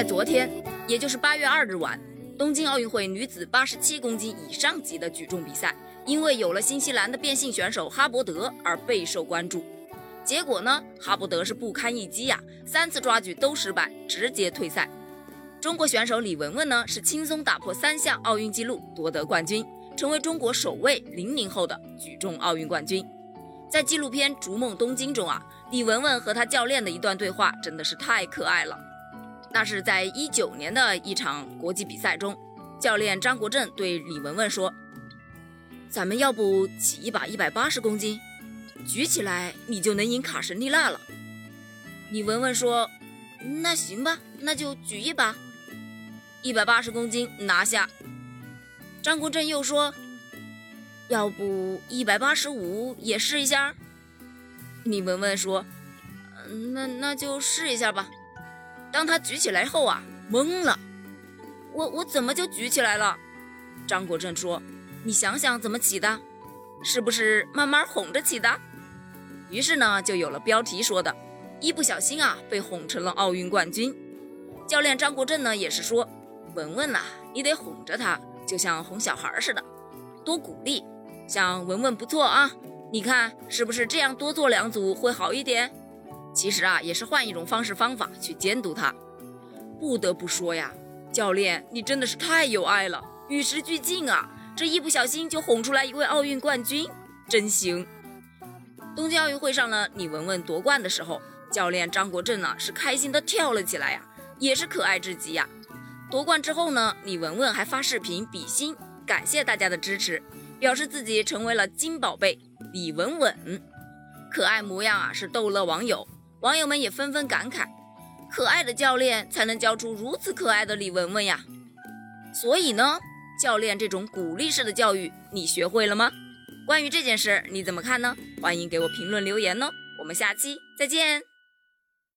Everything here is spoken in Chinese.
在昨天，也就是八月二日晚，东京奥运会女子八十七公斤以上级的举重比赛，因为有了新西兰的变性选手哈伯德而备受关注。结果呢，哈伯德是不堪一击呀，三次抓举都失败，直接退赛。中国选手李雯雯呢，是轻松打破三项奥运纪录，夺得冠军，成为中国首位零零后的举重奥运冠军。在纪录片《逐梦东京》中啊，李雯雯和她教练的一段对话真的是太可爱了。那是在一九年的一场国际比赛中，教练张国政对李雯雯说：“咱们要不起一把一百八十公斤，举起来你就能赢卡什利娜了。”李雯雯说：“那行吧，那就举一把，一百八十公斤拿下。”张国政又说。要不一百八十五也试一下？李雯雯说：“那那就试一下吧。”当他举起来后啊，懵了。我我怎么就举起来了？张国政说：“你想想怎么起的？是不是慢慢哄着起的？”于是呢，就有了标题说的：“一不小心啊，被哄成了奥运冠军。”教练张国政呢，也是说：“文文呐，你得哄着他，就像哄小孩似的，多鼓励。”像文文不错啊，你看是不是这样多做两组会好一点？其实啊，也是换一种方式方法去监督他。不得不说呀，教练你真的是太有爱了，与时俱进啊！这一不小心就哄出来一位奥运冠军，真行。东京奥运会上呢，李雯雯夺冠的时候，教练张国政呢是开心的跳了起来呀，也是可爱至极呀。夺冠之后呢，李雯雯还发视频比心，感谢大家的支持。表示自己成为了金宝贝李雯雯，可爱模样啊是逗乐网友，网友们也纷纷感慨，可爱的教练才能教出如此可爱的李文文呀。所以呢，教练这种鼓励式的教育，你学会了吗？关于这件事你怎么看呢？欢迎给我评论留言呢。我们下期再见。